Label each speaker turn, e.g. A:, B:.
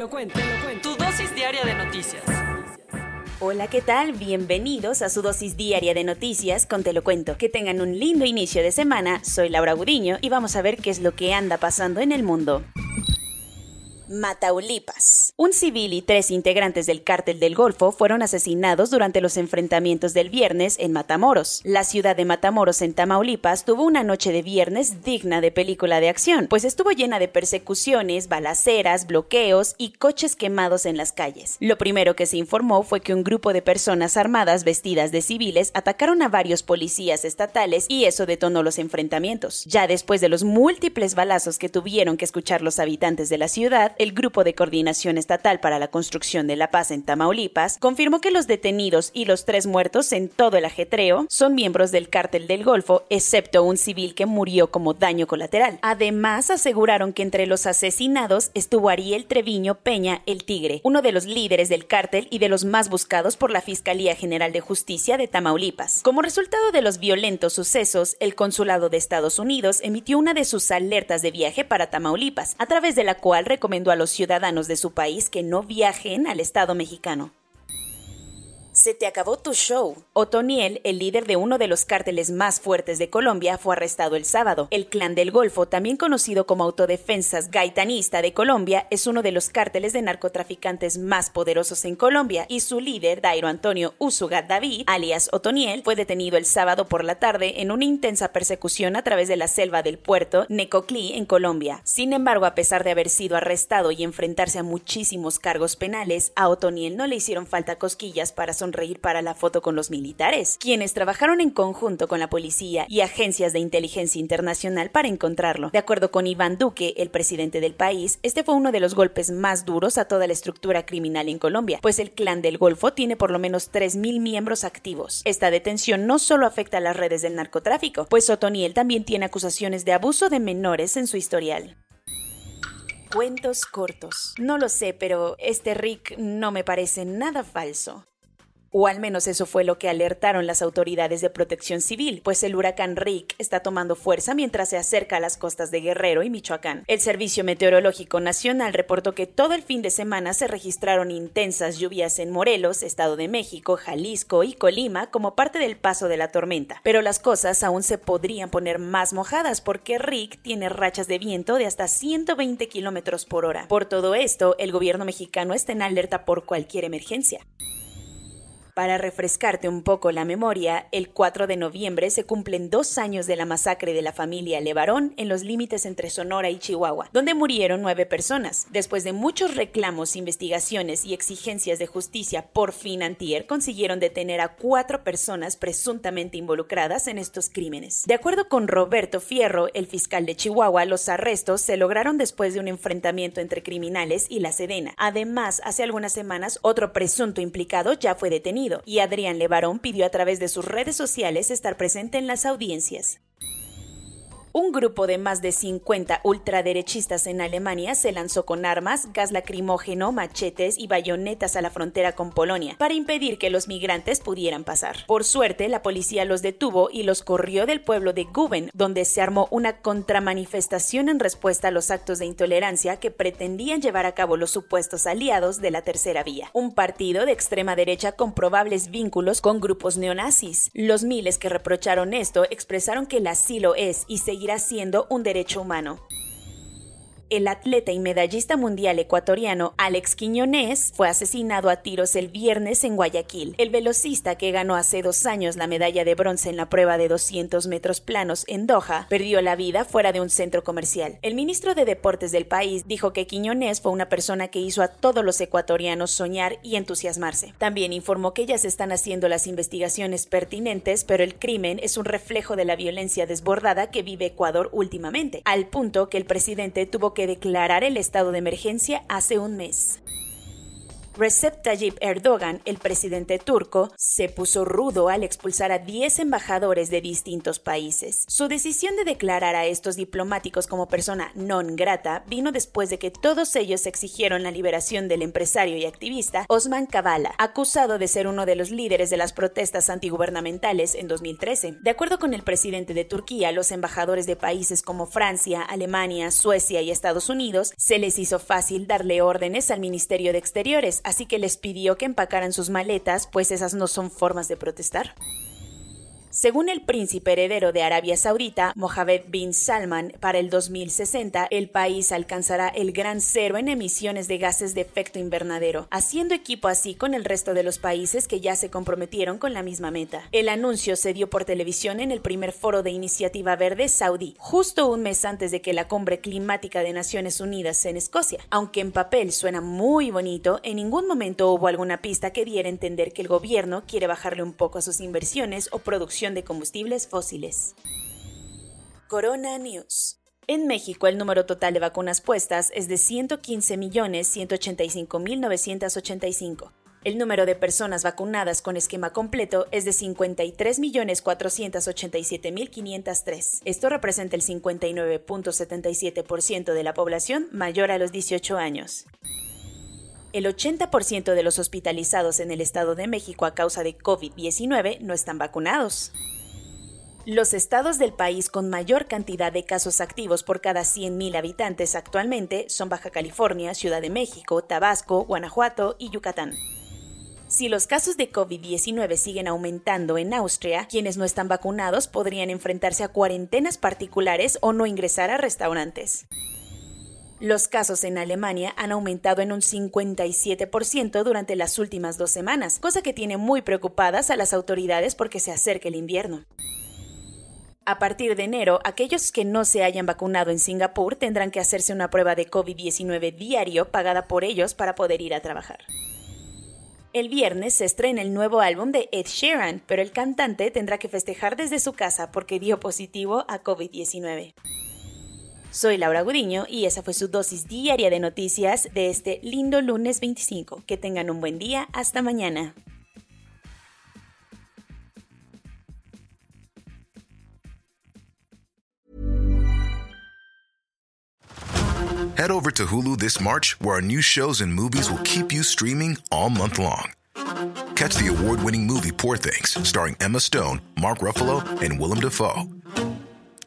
A: Te lo cuento, te lo cuento. Tu dosis diaria de noticias.
B: Hola, ¿qué tal? Bienvenidos a su dosis diaria de noticias con Te lo cuento. Que tengan un lindo inicio de semana. Soy Laura Gudiño y vamos a ver qué es lo que anda pasando en el mundo. Mataulipas. Un civil y tres integrantes del cártel del Golfo fueron asesinados durante los enfrentamientos del viernes en Matamoros. La ciudad de Matamoros en Tamaulipas tuvo una noche de viernes digna de película de acción, pues estuvo llena de persecuciones, balaceras, bloqueos y coches quemados en las calles. Lo primero que se informó fue que un grupo de personas armadas vestidas de civiles atacaron a varios policías estatales y eso detonó los enfrentamientos. Ya después de los múltiples balazos que tuvieron que escuchar los habitantes de la ciudad, el Grupo de Coordinación Estatal para la Construcción de la Paz en Tamaulipas confirmó que los detenidos y los tres muertos en todo el ajetreo son miembros del cártel del Golfo, excepto un civil que murió como daño colateral. Además, aseguraron que entre los asesinados estuvo Ariel Treviño Peña el Tigre, uno de los líderes del cártel y de los más buscados por la Fiscalía General de Justicia de Tamaulipas. Como resultado de los violentos sucesos, el Consulado de Estados Unidos emitió una de sus alertas de viaje para Tamaulipas, a través de la cual recomendó a los ciudadanos de su país que no viajen al Estado mexicano. Se te acabó tu show. Otoniel, el líder de uno de los cárteles más fuertes de Colombia, fue arrestado el sábado. El Clan del Golfo, también conocido como Autodefensas Gaitanista de Colombia, es uno de los cárteles de narcotraficantes más poderosos en Colombia y su líder, Dairo Antonio Usuga David, alias Otoniel, fue detenido el sábado por la tarde en una intensa persecución a través de la selva del puerto Necoclí en Colombia. Sin embargo, a pesar de haber sido arrestado y enfrentarse a muchísimos cargos penales, a Otoniel no le hicieron falta cosquillas para sonreír para la foto con los militares, quienes trabajaron en conjunto con la policía y agencias de inteligencia internacional para encontrarlo. De acuerdo con Iván Duque, el presidente del país, este fue uno de los golpes más duros a toda la estructura criminal en Colombia, pues el clan del Golfo tiene por lo menos 3.000 miembros activos. Esta detención no solo afecta a las redes del narcotráfico, pues Otoniel también tiene acusaciones de abuso de menores en su historial. Cuentos cortos. No lo sé, pero este Rick no me parece nada falso. O al menos eso fue lo que alertaron las autoridades de protección civil, pues el huracán Rick está tomando fuerza mientras se acerca a las costas de Guerrero y Michoacán. El Servicio Meteorológico Nacional reportó que todo el fin de semana se registraron intensas lluvias en Morelos, Estado de México, Jalisco y Colima como parte del paso de la tormenta. Pero las cosas aún se podrían poner más mojadas porque Rick tiene rachas de viento de hasta 120 kilómetros por hora. Por todo esto, el gobierno mexicano está en alerta por cualquier emergencia. Para refrescarte un poco la memoria, el 4 de noviembre se cumplen dos años de la masacre de la familia Levarón en los límites entre Sonora y Chihuahua, donde murieron nueve personas. Después de muchos reclamos, investigaciones y exigencias de justicia, por fin Antier consiguieron detener a cuatro personas presuntamente involucradas en estos crímenes. De acuerdo con Roberto Fierro, el fiscal de Chihuahua, los arrestos se lograron después de un enfrentamiento entre criminales y la Sedena. Además, hace algunas semanas, otro presunto implicado ya fue detenido y Adrián Levarón pidió a través de sus redes sociales estar presente en las audiencias. Un grupo de más de 50 ultraderechistas en Alemania se lanzó con armas, gas lacrimógeno, machetes y bayonetas a la frontera con Polonia para impedir que los migrantes pudieran pasar. Por suerte, la policía los detuvo y los corrió del pueblo de Guben, donde se armó una contramanifestación en respuesta a los actos de intolerancia que pretendían llevar a cabo los supuestos aliados de la Tercera Vía, un partido de extrema derecha con probables vínculos con grupos neonazis. Los miles que reprocharon esto expresaron que el asilo es y seguirá seguirá siendo un derecho humano el atleta y medallista mundial ecuatoriano Alex Quiñonés fue asesinado a tiros el viernes en Guayaquil. El velocista que ganó hace dos años la medalla de bronce en la prueba de 200 metros planos en Doha perdió la vida fuera de un centro comercial. El ministro de Deportes del país dijo que Quiñonés fue una persona que hizo a todos los ecuatorianos soñar y entusiasmarse. También informó que ya se están haciendo las investigaciones pertinentes, pero el crimen es un reflejo de la violencia desbordada que vive Ecuador últimamente, al punto que el presidente tuvo que declarar el estado de emergencia hace un mes. Recep Tayyip Erdogan, el presidente turco, se puso rudo al expulsar a 10 embajadores de distintos países. Su decisión de declarar a estos diplomáticos como persona non grata vino después de que todos ellos exigieron la liberación del empresario y activista Osman Kavala, acusado de ser uno de los líderes de las protestas antigubernamentales en 2013. De acuerdo con el presidente de Turquía, los embajadores de países como Francia, Alemania, Suecia y Estados Unidos se les hizo fácil darle órdenes al Ministerio de Exteriores así que les pidió que empacaran sus maletas, pues esas no son formas de protestar. Según el príncipe heredero de Arabia Saudita, Mohammed bin Salman, para el 2060 el país alcanzará el gran cero en emisiones de gases de efecto invernadero, haciendo equipo así con el resto de los países que ya se comprometieron con la misma meta. El anuncio se dio por televisión en el primer foro de Iniciativa Verde Saudí, justo un mes antes de que la cumbre climática de Naciones Unidas en Escocia. Aunque en papel suena muy bonito, en ningún momento hubo alguna pista que diera a entender que el gobierno quiere bajarle un poco a sus inversiones o producción de combustibles fósiles. Corona News. En México, el número total de vacunas puestas es de 115.185.985. El número de personas vacunadas con esquema completo es de 53.487.503. Esto representa el 59.77% de la población mayor a los 18 años. El 80% de los hospitalizados en el Estado de México a causa de COVID-19 no están vacunados. Los estados del país con mayor cantidad de casos activos por cada 100.000 habitantes actualmente son Baja California, Ciudad de México, Tabasco, Guanajuato y Yucatán. Si los casos de COVID-19 siguen aumentando en Austria, quienes no están vacunados podrían enfrentarse a cuarentenas particulares o no ingresar a restaurantes. Los casos en Alemania han aumentado en un 57% durante las últimas dos semanas, cosa que tiene muy preocupadas a las autoridades porque se acerca el invierno. A partir de enero, aquellos que no se hayan vacunado en Singapur tendrán que hacerse una prueba de COVID-19 diario pagada por ellos para poder ir a trabajar. El viernes se estrena el nuevo álbum de Ed Sheeran, pero el cantante tendrá que festejar desde su casa porque dio positivo a COVID-19. Soy Laura Gudiño y esa fue su dosis diaria de noticias de este lindo lunes 25. Que tengan un buen día. Hasta mañana.
C: Head over to Hulu this March, where our new shows and movies will keep you streaming all month long. Catch the award winning movie Poor Things, starring Emma Stone, Mark Ruffalo, and Willem Dafoe.